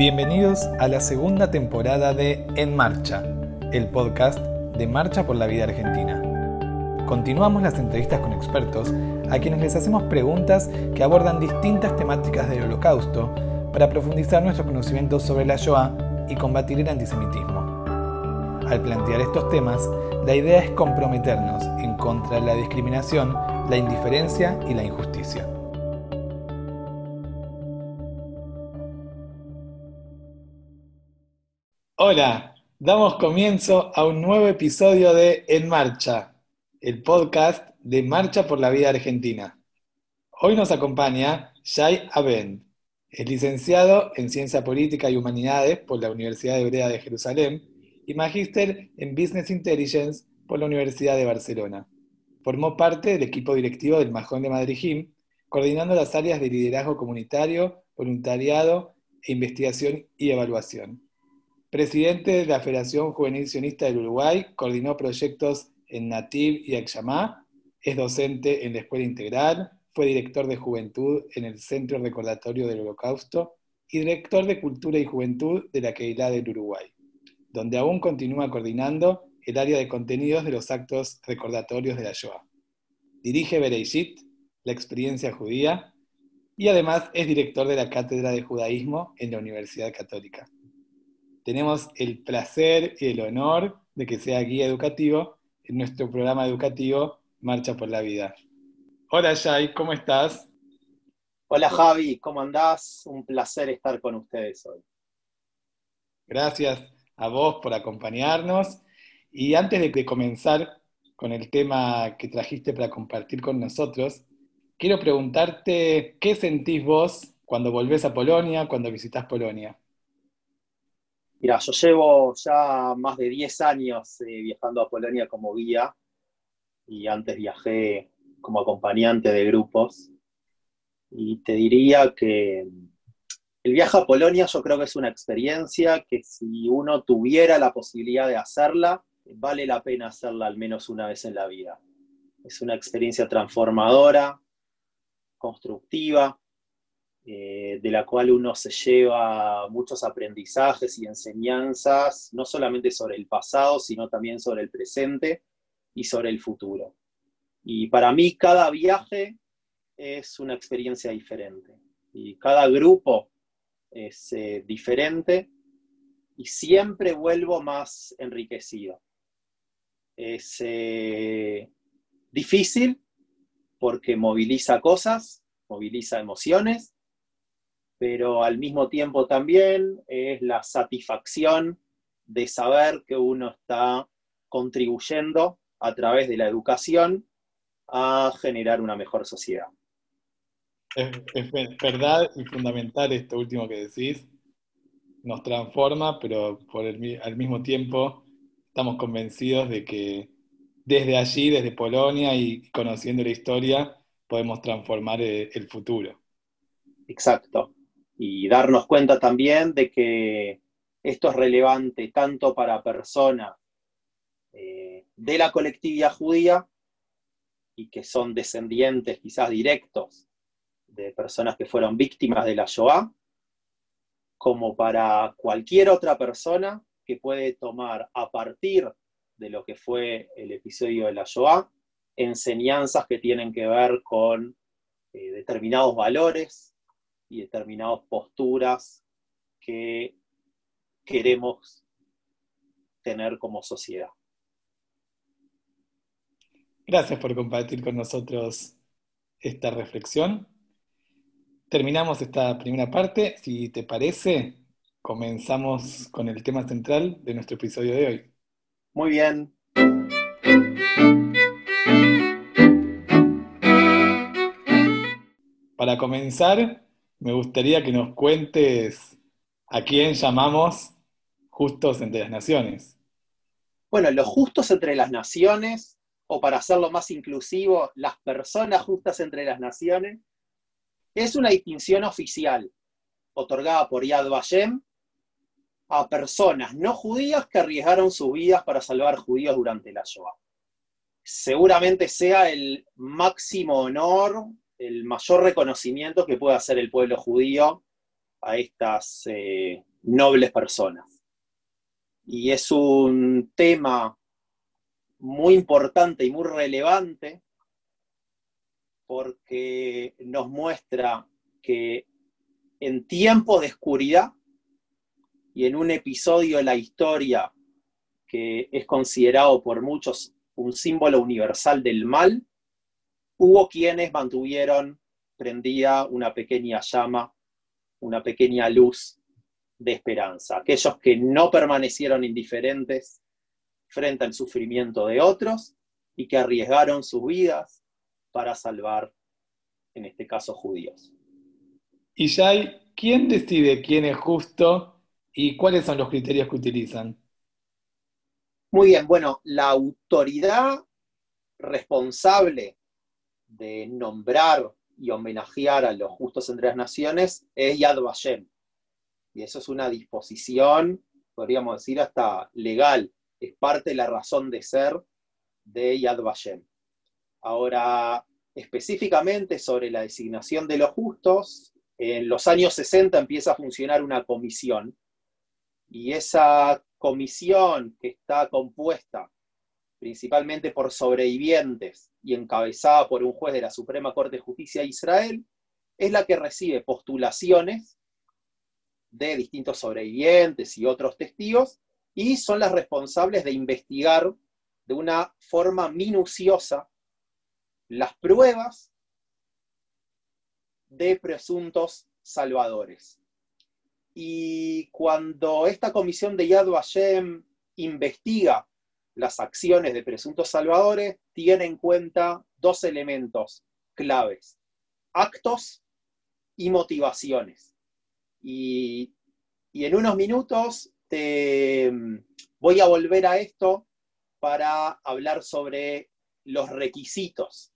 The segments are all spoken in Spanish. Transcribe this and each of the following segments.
Bienvenidos a la segunda temporada de En Marcha, el podcast de Marcha por la Vida Argentina. Continuamos las entrevistas con expertos a quienes les hacemos preguntas que abordan distintas temáticas del holocausto para profundizar nuestro conocimiento sobre la Shoah y combatir el antisemitismo. Al plantear estos temas, la idea es comprometernos en contra de la discriminación, la indiferencia y la injusticia. Hola, damos comienzo a un nuevo episodio de En Marcha, el podcast de Marcha por la Vida Argentina. Hoy nos acompaña Shai Abend, es licenciado en Ciencia Política y Humanidades por la Universidad Hebrea de Jerusalén y magíster en Business Intelligence por la Universidad de Barcelona. Formó parte del equipo directivo del Majón de Madrid coordinando las áreas de liderazgo comunitario, voluntariado e investigación y evaluación. Presidente de la Federación Juvenil Sionista del Uruguay, coordinó proyectos en Nativ y Axamá, es docente en la Escuela Integral, fue director de Juventud en el Centro Recordatorio del Holocausto y director de Cultura y Juventud de la Keilah del Uruguay, donde aún continúa coordinando el área de contenidos de los actos recordatorios de la Shoah. Dirige Bereishit, la experiencia judía, y además es director de la Cátedra de Judaísmo en la Universidad Católica tenemos el placer y el honor de que sea guía educativo en nuestro programa educativo Marcha por la Vida. Hola Jai, ¿cómo estás? Hola Javi, ¿cómo andás? Un placer estar con ustedes hoy. Gracias a vos por acompañarnos. Y antes de comenzar con el tema que trajiste para compartir con nosotros, quiero preguntarte qué sentís vos cuando volvés a Polonia, cuando visitas Polonia. Mira, yo llevo ya más de 10 años eh, viajando a Polonia como guía y antes viajé como acompañante de grupos. Y te diría que el viaje a Polonia yo creo que es una experiencia que si uno tuviera la posibilidad de hacerla, vale la pena hacerla al menos una vez en la vida. Es una experiencia transformadora, constructiva, eh, de la cual uno se lleva muchos aprendizajes y enseñanzas, no solamente sobre el pasado, sino también sobre el presente y sobre el futuro. Y para mí cada viaje es una experiencia diferente y cada grupo es eh, diferente y siempre vuelvo más enriquecido. Es eh, difícil porque moviliza cosas, moviliza emociones, pero al mismo tiempo también es la satisfacción de saber que uno está contribuyendo a través de la educación a generar una mejor sociedad. Es, verdad y fundamental esto último que decís. Nos transforma, pero por al mismo tiempo estamos convencidos de que desde allí, desde Polonia y conociendo la historia, podemos transformar el, el futuro. Exacto y darnos cuenta también de que esto es relevante tanto para personas eh, de la colectividad judía y que son descendientes quizás directos de personas que fueron víctimas de la Shoah, como para cualquier otra persona que puede tomar a partir de lo que fue el episodio de la Shoah enseñanzas que tienen que ver con eh, determinados valores, y determinadas posturas que queremos tener como sociedad. Gracias por compartir con nosotros esta reflexión. Terminamos esta primera parte. Si te parece, comenzamos con el tema central de nuestro episodio de hoy. Muy bien. Para comenzar, me gustaría que nos cuentes a quién llamamos justos entre las naciones. Bueno, los justos entre las naciones, o para hacerlo más inclusivo, las personas justas entre las naciones, es una distinción oficial otorgada por Yad Vashem a personas no judías que arriesgaron sus vidas para salvar judíos durante la Shoah. Seguramente sea el máximo honor el mayor reconocimiento que puede hacer el pueblo judío a estas eh, nobles personas. Y es un tema muy importante y muy relevante porque nos muestra que en tiempos de oscuridad y en un episodio de la historia que es considerado por muchos un símbolo universal del mal, hubo quienes mantuvieron prendida una pequeña llama, una pequeña luz de esperanza. Aquellos que no permanecieron indiferentes frente al sufrimiento de otros y que arriesgaron sus vidas para salvar, en este caso, judíos. Y Jai, ¿quién decide quién es justo y cuáles son los criterios que utilizan? Muy bien, bueno, la autoridad responsable de nombrar y homenajear a los justos entre las naciones es Yad Vashem. Y eso es una disposición, podríamos decir, hasta legal. Es parte de la razón de ser de Yad Vashem. Ahora, específicamente sobre la designación de los justos, en los años 60 empieza a funcionar una comisión. Y esa comisión que está compuesta principalmente por sobrevivientes y encabezada por un juez de la Suprema Corte de Justicia de Israel, es la que recibe postulaciones de distintos sobrevivientes y otros testigos y son las responsables de investigar de una forma minuciosa las pruebas de presuntos salvadores. Y cuando esta comisión de Yad Vashem investiga las acciones de presuntos salvadores tiene en cuenta dos elementos claves, actos y motivaciones. Y, en unos minutos te voy a volver a esto para hablar sobre los requisitos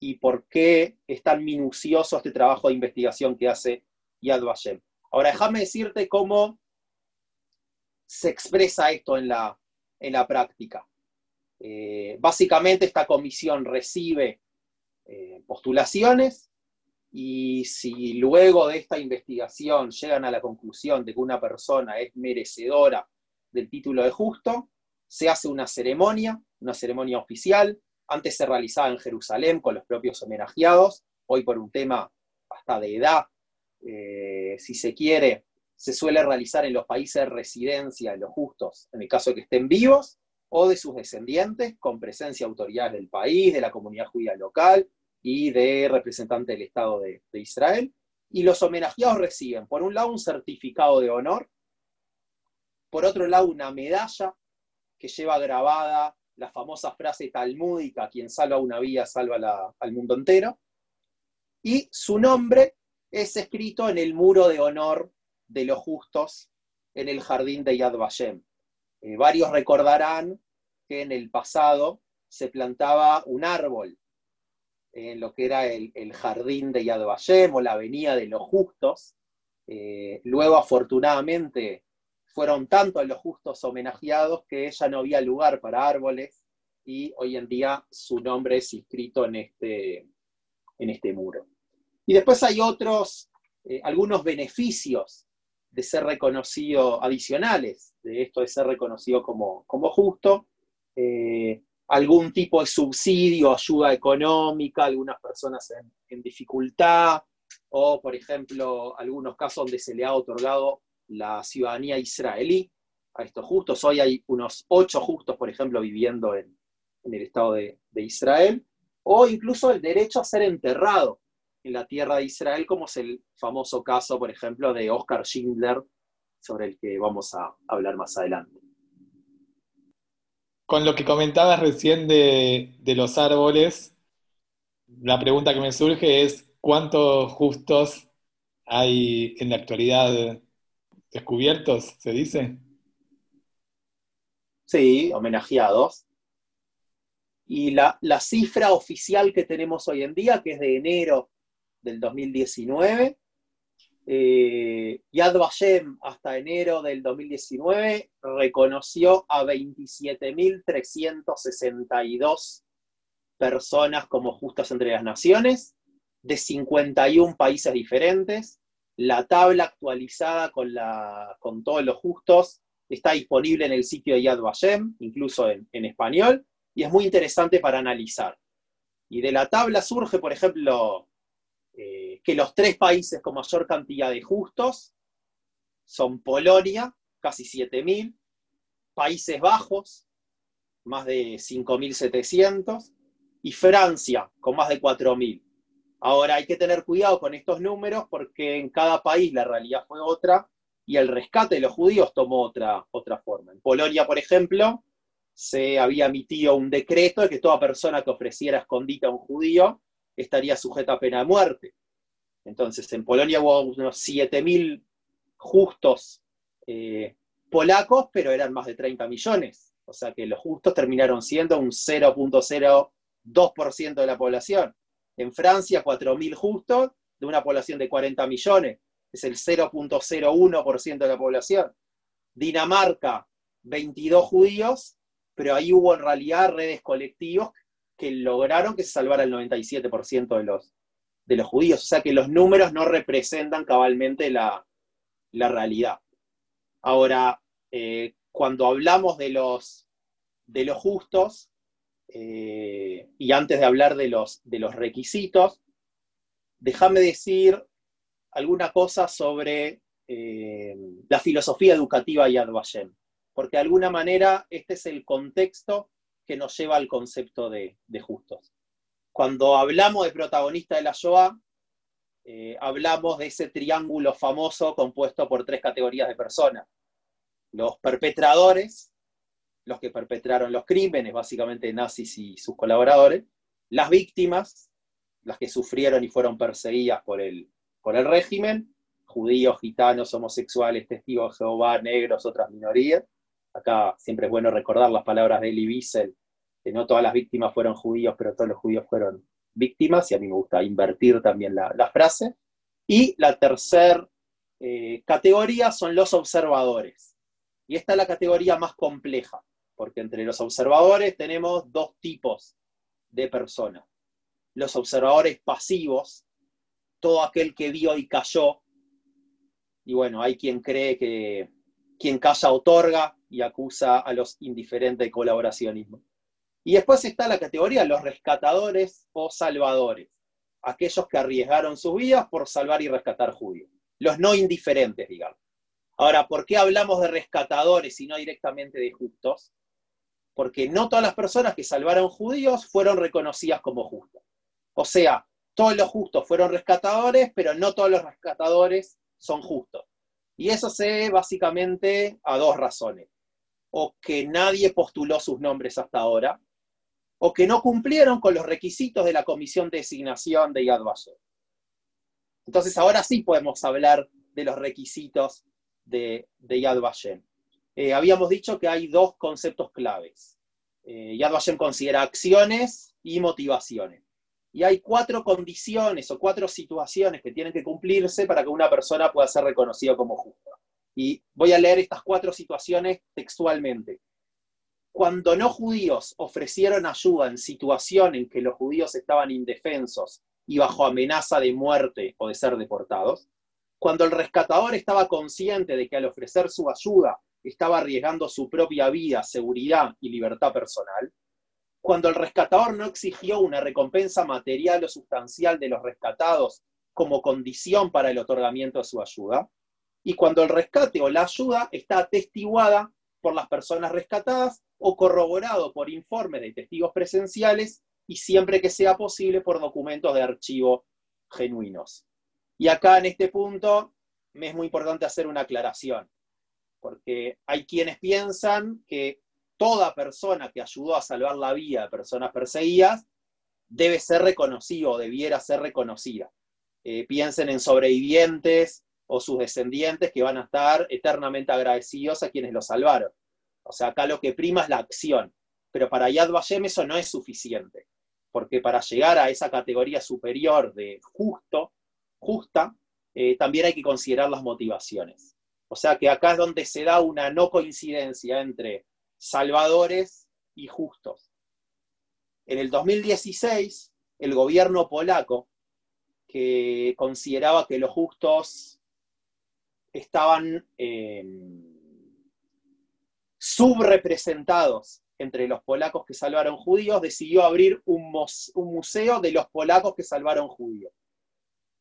y por qué es tan minucioso este trabajo de investigación que hace Yad Vashem. Ahora, déjame decirte cómo se expresa esto en la, en la práctica. Eh, básicamente esta comisión recibe eh, postulaciones y si luego de esta investigación llegan a la conclusión de que una persona es merecedora del título de justo, se hace una ceremonia, una ceremonia oficial, antes se realizaba en Jerusalén con los propios homenajeados, hoy por un tema hasta de edad, eh, si se quiere, se suele realizar en los países de residencia de los justos, en el caso de que estén vivos, o de sus descendientes, con presencia de autoridades del país, de la comunidad judía local y de representantes del Estado de, de Israel. Y los homenajeados reciben, por un lado, un certificado de honor, por otro lado, una medalla que lleva grabada la famosa frase talmúdica, quien salva una vida salva al mundo entero, y su nombre es escrito en el muro de honor de los justos en el jardín de Yad Vashem. Eh, varios recordarán que en el pasado se plantaba un árbol en lo que era el, jardín de Yad Vashem o la avenida de los justos. Eh, luego, afortunadamente, fueron tantos los justos homenajeados que ya no había lugar para árboles y hoy en día su nombre es inscrito en este, en este muro. Y después hay otros, eh, algunos beneficios de ser reconocido, adicionales de esto de ser reconocido como, como justo, eh, algún tipo de subsidio, ayuda económica, algunas personas en, dificultad, o por ejemplo, algunos casos donde se le ha otorgado la ciudadanía israelí a estos justos. Hoy hay unos ocho justos, por ejemplo, viviendo en, el Estado de, de, Israel, o incluso el derecho a ser enterrado en la tierra de Israel, como es el famoso caso, por ejemplo, de Oscar Schindler, sobre el que vamos a hablar más adelante. Con lo que comentabas recién de, los árboles, la pregunta que me surge es, ¿cuántos justos hay en la actualidad descubiertos, se dice? Sí, homenajeados. Y la, la, cifra oficial que tenemos hoy en día, que es de enero del 2019. Eh, Yad Vashem hasta enero del 2019 reconoció a 27.362 personas como justas entre las naciones de 51 países diferentes La tabla actualizada con, la, con todos los justos está disponible en el sitio de Yad Vashem, incluso en, español, y es muy interesante para analizar. Y de la tabla surge, por ejemplo, eh, que los tres países con mayor cantidad de justos son Polonia, casi 7.000, Países Bajos, más de 5.700, y Francia, con más de 4.000. Ahora hay que tener cuidado con estos números porque en cada país la realidad fue otra y el rescate de los judíos tomó otra, otra forma. En Polonia, por ejemplo, se había emitido un decreto de que toda persona que ofreciera escondite a un judío estaría sujeta a pena de muerte. Entonces, en Polonia hubo unos 7.000 justos eh, polacos, pero eran más de 30 millones. O sea que los justos terminaron siendo un 0.02% de la población. En Francia, 4.000 justos de una población de 40 millones. Es el 0.01% de la población. Dinamarca, 22 judíos, pero ahí hubo en realidad redes colectivos que lograron que se salvara el 97% de los, de los judíos. O sea que los números no representan cabalmente la, la realidad. Ahora, eh, cuando hablamos de los, de los justos, eh, y antes de hablar de los, de los requisitos, déjame decir alguna cosa sobre eh, la filosofía educativa Yad Vashem, porque de alguna manera este es el contexto que nos lleva al concepto de, justos. Cuando hablamos de protagonista de la Shoah, eh, hablamos de ese triángulo famoso compuesto por tres categorías de personas. Los perpetradores, los que perpetraron los crímenes, básicamente nazis y sus colaboradores, las víctimas, las que sufrieron y fueron perseguidas por el, por el régimen, judíos, gitanos, homosexuales, testigos de Jehová, negros, otras minorías. Acá siempre es bueno recordar las palabras de Elie Wiesel, que no todas las víctimas fueron judíos, pero todos los judíos fueron víctimas, y a mí me gusta invertir también la, frase. Y la tercera eh, categoría son los observadores. Y esta es la categoría más compleja, porque entre los observadores tenemos dos tipos de personas. Los observadores pasivos, todo aquel que vio y cayó, y bueno, hay quien cree que quien calla otorga y acusa a los indiferentes de colaboracionismo. Y después está la categoría los rescatadores o salvadores, aquellos que arriesgaron sus vidas por salvar y rescatar judíos, los no indiferentes, digamos. Ahora, ¿por qué hablamos de rescatadores y no directamente de justos? Porque no todas las personas que salvaron judíos fueron reconocidas como justas. O sea, todos los justos fueron rescatadores, pero no todos los rescatadores son justos. Y eso se básicamente a dos razones. O que nadie postuló sus nombres hasta ahora, o que no cumplieron con los requisitos de la comisión de designación de Yad Vashem. Entonces ahora sí podemos hablar de los requisitos de, Yad Vashem. Eh, habíamos dicho que hay dos conceptos claves. Eh, Yad Vashem considera acciones y motivaciones. Y hay cuatro condiciones o cuatro situaciones que tienen que cumplirse para que una persona pueda ser reconocida como justa. Y voy a leer estas cuatro situaciones textualmente. Cuando no judíos ofrecieron ayuda en situación en que los judíos estaban indefensos y bajo amenaza de muerte o de ser deportados, cuando el rescatador estaba consciente de que al ofrecer su ayuda estaba arriesgando su propia vida, seguridad y libertad personal, cuando el rescatador no exigió una recompensa material o sustancial de los rescatados como condición para el otorgamiento de su ayuda, y cuando el rescate o la ayuda está atestiguada por las personas rescatadas o corroborado por informes de testigos presenciales y siempre que sea posible por documentos de archivo genuinos. Y acá en este punto me es muy importante hacer una aclaración, porque hay quienes piensan que toda persona que ayudó a salvar la vida de personas perseguidas debe ser reconocida o debiera ser reconocida. Eh, piensen en sobrevivientes o sus descendientes que van a estar eternamente agradecidos a quienes los salvaron. O sea, acá lo que prima es la acción. Pero para Yad Vashem eso no es suficiente. Porque para llegar a esa categoría superior de justo, justa, eh, también hay que considerar las motivaciones. O sea que acá es donde se da una no coincidencia entre salvadores y justos. En el 2016, el gobierno polaco, que consideraba que los justos estaban eh, subrepresentados entre los polacos que salvaron judíos, decidió abrir un, museo de los polacos que salvaron judíos.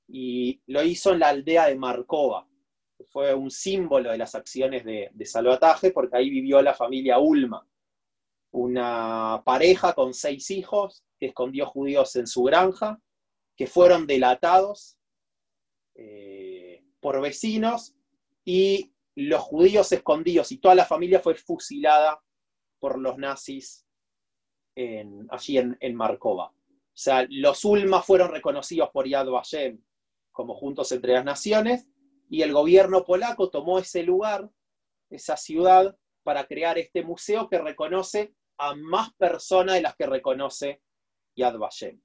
Y lo hizo en la aldea de Markova, fue un símbolo de las acciones de, de salvataje, porque ahí vivió la familia Ulma, una pareja con seis hijos que escondió judíos en su granja, que fueron delatados eh, por vecinos y los judíos escondidos y toda la familia fue fusilada por los nazis allí en, en, Markova. O sea, los Ulma fueron reconocidos por Yad Vashem como Juntos entre las Naciones y el gobierno polaco tomó ese lugar, esa ciudad, para crear este museo que reconoce a más personas de las que reconoce Yad Vashem.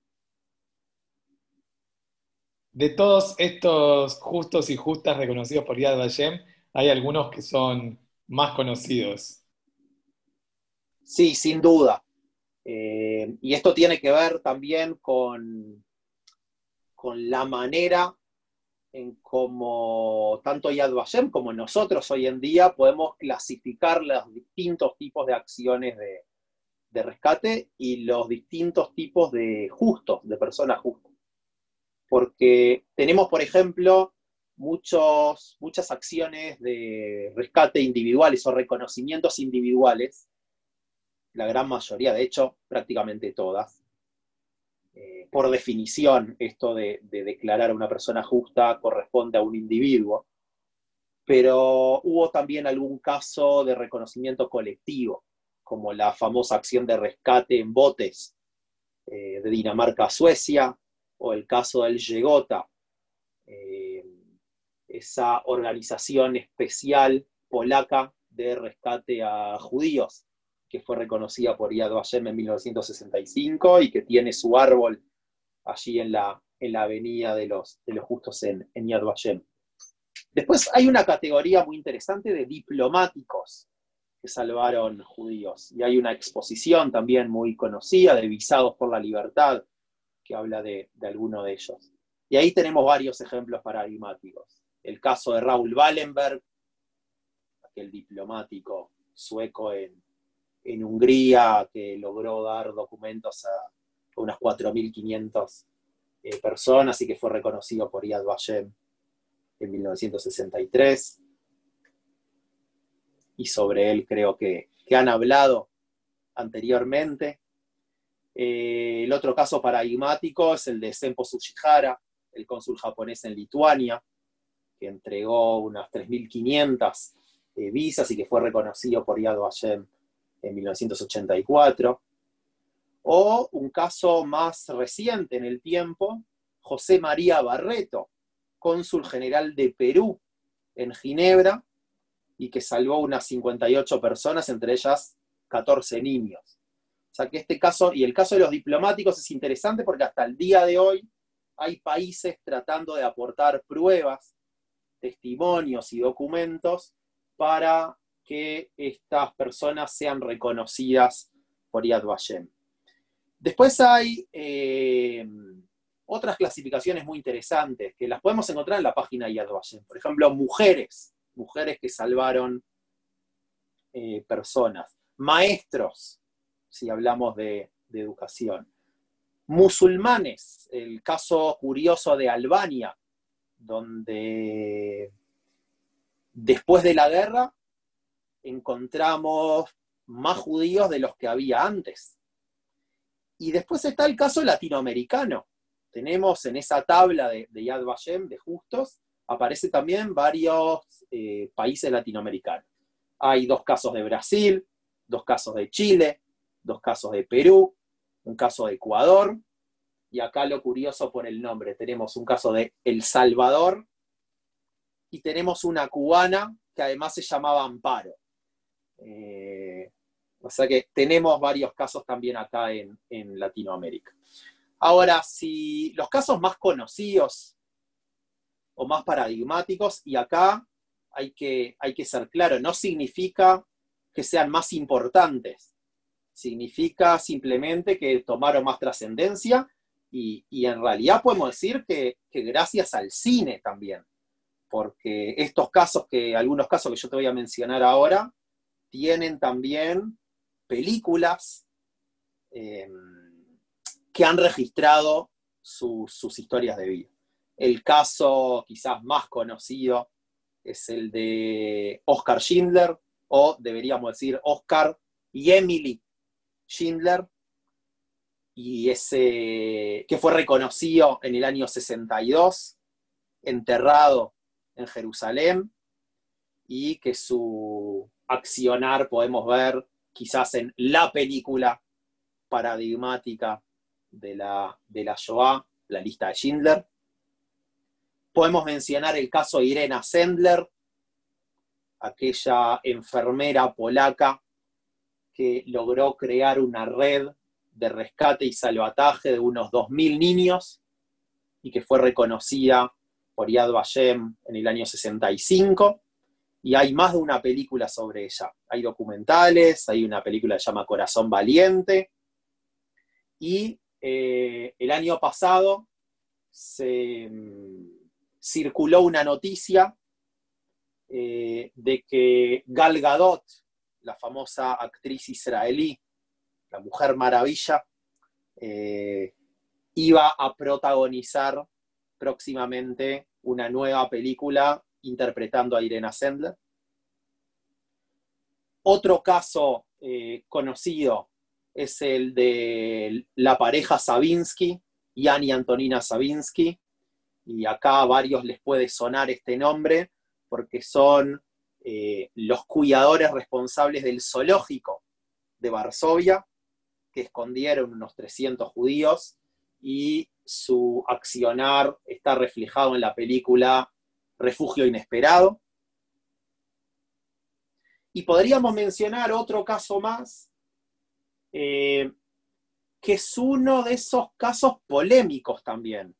De todos estos justos y justas reconocidos por Yad Vashem, hay algunos que son más conocidos. Sí, sin duda. Eh, y esto tiene que ver también con, con la manera en cómo tanto Yad Vashem como nosotros hoy en día podemos clasificar los distintos tipos de acciones de, de rescate y los distintos tipos de justos, de personas justas. Porque tenemos, por ejemplo, muchos, muchas acciones de rescate individuales o reconocimientos individuales, la gran mayoría, de hecho, prácticamente todas. Eh, por definición, esto de, de declarar a una persona justa corresponde a un individuo, pero hubo también algún caso de reconocimiento colectivo como la famosa acción de rescate en botes eh, de Dinamarca a Suecia, o el caso del Yegota, eh, esa organización especial polaca de rescate a judíos, que fue reconocida por Yad Vashem en 1965 y que tiene su árbol allí en la, en la avenida de los, de los justos en, en Yad Vashem. Después hay una categoría muy interesante de diplomáticos, que salvaron judíos. Y hay una exposición también muy conocida de Visados por la Libertad, que habla de, alguno de ellos. Y ahí tenemos varios ejemplos paradigmáticos. El caso de Raúl Wallenberg, aquel diplomático sueco en, Hungría que logró dar documentos a unas 4.500 eh, personas y que fue reconocido por Yad Vashem en 1963 y sobre él creo que, han hablado anteriormente. Eh, el otro caso paradigmático es el de Senpo Tsuchihara, el cónsul japonés en Lituania, que entregó unas 3.500 eh, visas y que fue reconocido por Yad Vashem en 1984. O un caso más reciente en el tiempo, José María Barreto, cónsul general de Perú en Ginebra, y que salvó unas 58 personas, entre ellas 14 niños. Que este caso, y el caso de los diplomáticos es interesante porque hasta el día de hoy hay países tratando de aportar pruebas, testimonios y documentos para que estas personas sean reconocidas por Yad Vashem. Después hay eh, otras clasificaciones muy interesantes que las podemos encontrar en la página de Yad Vashem. Por ejemplo, mujeres mujeres que salvaron eh, personas, maestros, si hablamos de, educación, musulmanes, el caso curioso de Albania, donde después de la guerra encontramos más judíos de los que había antes. Y después está el caso latinoamericano. Tenemos en esa tabla de, Yad Vashem, de justos, aparece también varios eh, países latinoamericanos. Hay dos casos de Brasil, dos casos de Chile, dos casos de Perú, un caso de Ecuador, y acá lo curioso por el nombre, tenemos un caso de El Salvador y tenemos una cubana que además se llamaba Amparo. Eh, o sea que tenemos varios casos también acá en, en Latinoamérica. Ahora, si los casos más conocidos o más paradigmáticos, y acá hay que, hay que ser claro, no significa que sean más importantes, significa simplemente que tomaron más trascendencia y, en realidad podemos decir que, gracias al cine también, porque estos casos, que algunos casos que yo te voy a mencionar ahora, tienen también películas em, que han registrado sus historias de vida. El caso quizás más conocido es el de Oscar Schindler, o deberíamos decir Oscar y Emily Schindler, y ese que fue reconocido en el año 62, enterrado en Jerusalén, y que su accionar podemos ver quizás en la película paradigmática de la, de la Shoah, la lista de Schindler. Podemos mencionar el caso de Irena Sendler, aquella enfermera polaca que logró crear una red de rescate y salvataje de unos 2.000 niños y que fue reconocida por Yad Vashem en el año 65. Y hay más de una película sobre ella. Hay documentales, hay una película que se llama Corazón Valiente. Y eh, el año pasado se mm, circuló una noticia eh, de que Gal Gadot, la famosa actriz israelí, la Mujer Maravilla, eh, iba a protagonizar próximamente una nueva película interpretando a Irena Sendler. Otro caso eh, conocido es el de la pareja Sabinsky, y Antonina Sabinsky, y acá a varios les puede sonar este nombre porque son eh, los cuidadores responsables del zoológico de Varsovia, que escondieron unos 300 judíos y su accionar está reflejado en la película Refugio Inesperado. Y podríamos mencionar otro caso más, eh, que es uno de esos casos polémicos también,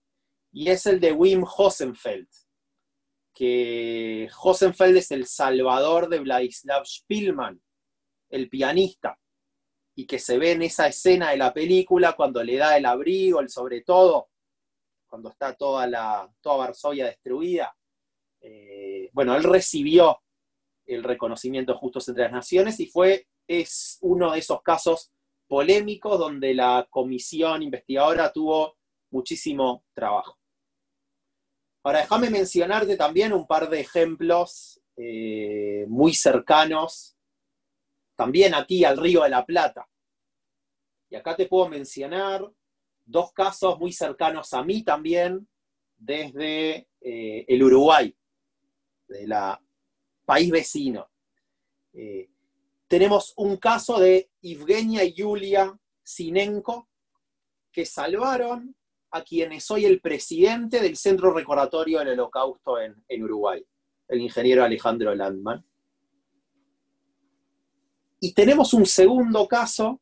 y es el de Wim Hosenfeld, que Hosenfeld es el salvador de Vladislav Spielman, el pianista, y que se ve en esa escena de la película cuando le da el abrigo, el sobre todo, cuando está toda, la, toda Varsovia destruida. Eh, bueno, él recibió el reconocimiento Justos entre las Naciones y fue, es uno de esos casos polémicos donde la comisión investigadora tuvo muchísimo trabajo. Ahora, déjame mencionarte también un par de ejemplos eh, muy cercanos, también aquí al Río de la Plata. Y acá te puedo mencionar dos casos muy cercanos a mí también, desde eh, el Uruguay, de la país vecino. Eh, tenemos un caso de Evgenia y Yulia Sinenko, que salvaron a quienes soy el presidente del Centro Recordatorio del Holocausto en, Uruguay, el ingeniero Alejandro Landman. Y tenemos un segundo caso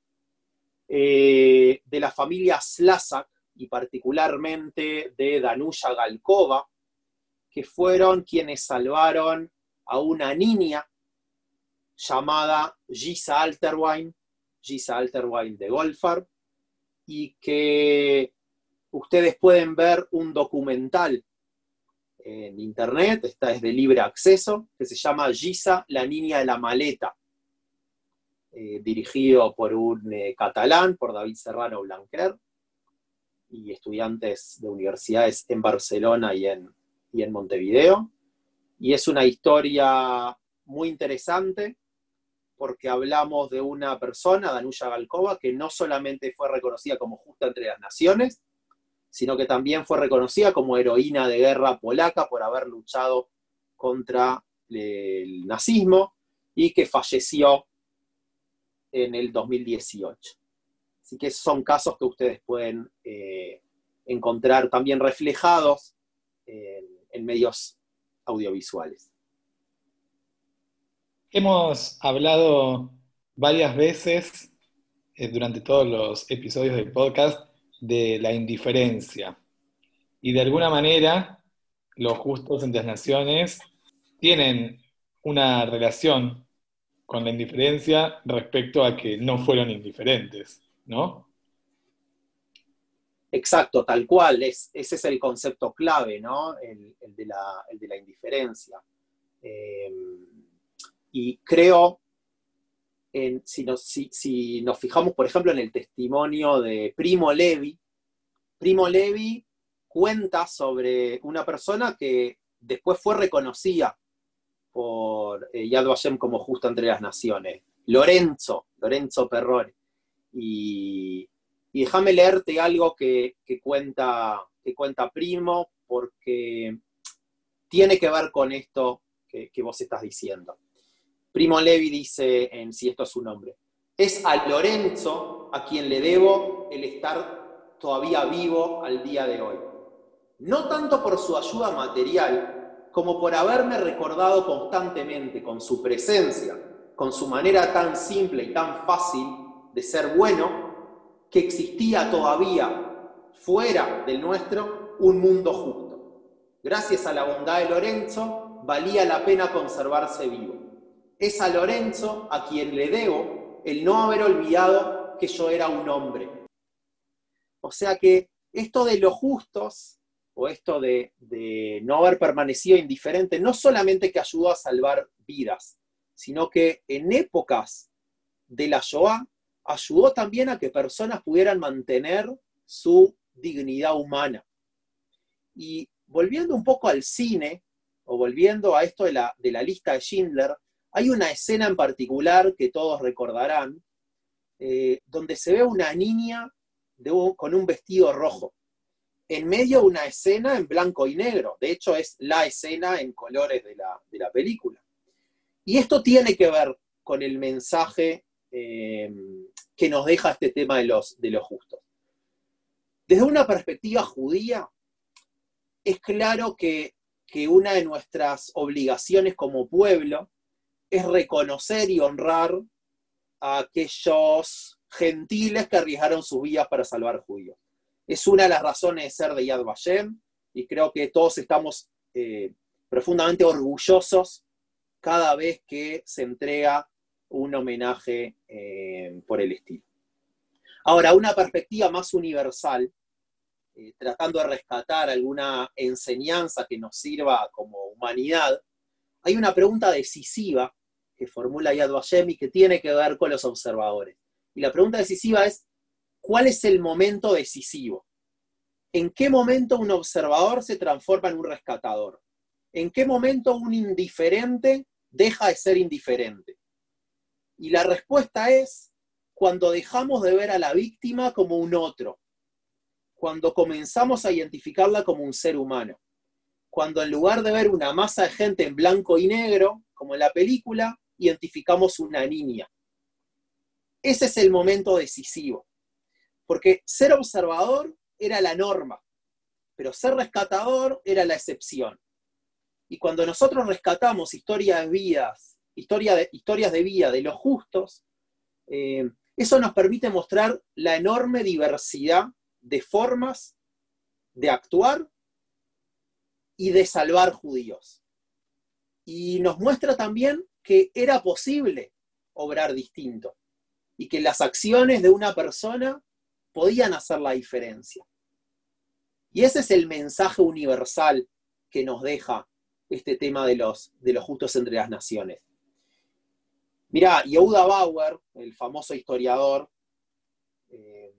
eh, de la familia Slasak y particularmente de Danuya Galkova, que fueron quienes salvaron a una niña llamada Gisa Alterwein, Gisa Alterwein de Golfar, y que ustedes pueden ver un documental en internet, esta es de libre acceso, que se llama Gisa, la niña de la maleta, eh, dirigido por un eh, catalán, por David Serrano Blanquer, y estudiantes de universidades en Barcelona y en, y en Montevideo. Y es una historia muy interesante porque hablamos de una persona, Danuya Galkova, que no solamente fue reconocida como justa entre las naciones, sino que también fue reconocida como heroína de guerra polaca por haber luchado contra el nazismo y que falleció en el 2018. Así que son casos que ustedes pueden eh, encontrar también reflejados en medios audiovisuales. Hemos hablado varias veces eh, durante todos los episodios del podcast de la indiferencia. Y de alguna manera, los justos entre las naciones tienen una relación con la indiferencia respecto a que no fueron indiferentes, ¿no? Exacto, tal cual, es, ese es el concepto clave, ¿no? El, de, la, indiferencia. Eh, y creo, en, si, nos, fijamos, por ejemplo, en el testimonio de Primo Levi, Primo Levi cuenta sobre una persona que después fue reconocida por eh, Yad Vashem como justo entre las naciones, Lorenzo, Lorenzo Perrone. Y, déjame leerte algo que, cuenta, que cuenta Primo, porque tiene que ver con esto que, vos estás diciendo. Primo Levi dice en si esto es su nombre. Es a Lorenzo a quien le debo el estar todavía vivo al día de hoy. No tanto por su ayuda material, como por haberme recordado constantemente con su presencia, con su manera tan simple y tan fácil de ser bueno, que existía todavía fuera del nuestro un mundo justo. Gracias a la bondad de Lorenzo, valía la pena conservarse vivo. Es a Lorenzo a quien le debo el no haber olvidado que yo era un hombre. O sea que esto de los justos, o esto de, de no haber permanecido indiferente, no solamente que ayudó a salvar vidas, sino que en épocas de la Shoah ayudó también a que personas pudieran mantener su dignidad humana. Y volviendo un poco al cine, o volviendo a esto de la, lista de Schindler, hay una escena en particular que todos recordarán, eh, donde se ve una niña con un vestido rojo, en medio de una escena en blanco y negro. De hecho, es la escena en colores de la, película. Y esto tiene que ver con el mensaje eh, que nos deja este tema de los, de los justos. Desde una perspectiva judía, es claro que, una de nuestras obligaciones como pueblo es reconocer y honrar a aquellos gentiles que arriesgaron sus vidas para salvar judíos. Es una de las razones de ser de Yad Vashem y creo que todos estamos eh, profundamente orgullosos cada vez que se entrega un homenaje eh, por el estilo. Ahora, una perspectiva más universal, eh, tratando de rescatar alguna enseñanza que nos sirva como humanidad, hay una pregunta decisiva que formula Yad Vashem y que tiene que ver con los observadores. Y la pregunta decisiva es, ¿cuál es el momento decisivo? ¿En qué momento un observador se transforma en un rescatador? ¿En qué momento un indiferente deja de ser indiferente? Y la respuesta es cuando dejamos de ver a la víctima como un otro, cuando comenzamos a identificarla como un ser humano, cuando en lugar de ver una masa de gente en blanco y negro, como en la película, identificamos una niña. Ese es el momento decisivo, porque ser observador era la norma, pero ser rescatador era la excepción. Y cuando nosotros rescatamos historias de vidas de, historias de vida de los justos, eh, eso nos permite mostrar la enorme diversidad de formas de actuar y de salvar judíos. Y nos muestra también que era posible obrar distinto y que las acciones de una persona podían hacer la diferencia. Y ese es el mensaje universal que nos deja este tema de los, de los justos entre las naciones. Mirá, Yehuda Bauer, el famoso historiador, eh,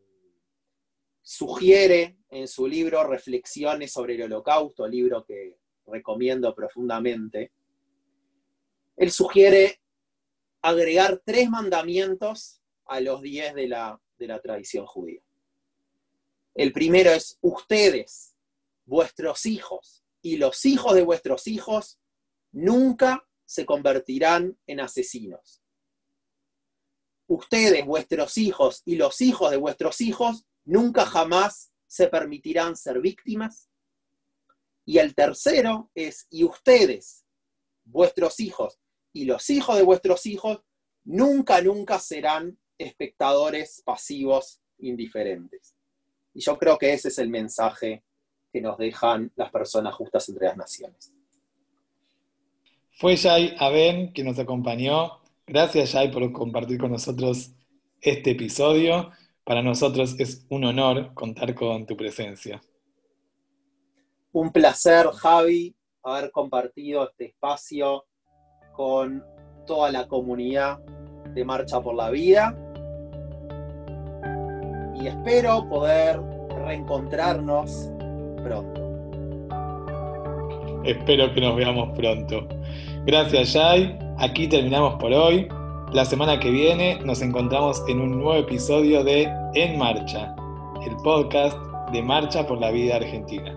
sugiere en su libro Reflexiones sobre el Holocausto, libro que recomiendo profundamente, él sugiere agregar tres mandamientos a los diez de la, de la tradición judía. El primero es ustedes, vuestros hijos y los hijos de vuestros hijos, nunca se convertirán en asesinos. Ustedes, vuestros hijos y los hijos de vuestros hijos nunca jamás se permitirán ser víctimas. Y el tercero es, y ustedes, vuestros hijos y los hijos de vuestros hijos, nunca, nunca serán espectadores pasivos indiferentes. Y yo creo que ese es el mensaje que nos dejan las personas justas entre las naciones. Fue Jai Aben que nos acompañó. Gracias, Jai, por compartir con nosotros este episodio. Para nosotros es un honor contar con tu presencia. Un placer, Javi, haber compartido este espacio con toda la comunidad de Marcha por la Vida. Y espero poder reencontrarnos pronto. Espero que nos veamos pronto. Gracias, Jai. Aquí terminamos por hoy. La semana que viene nos encontramos en un nuevo episodio de En Marcha, el podcast de Marcha por la Vida Argentina.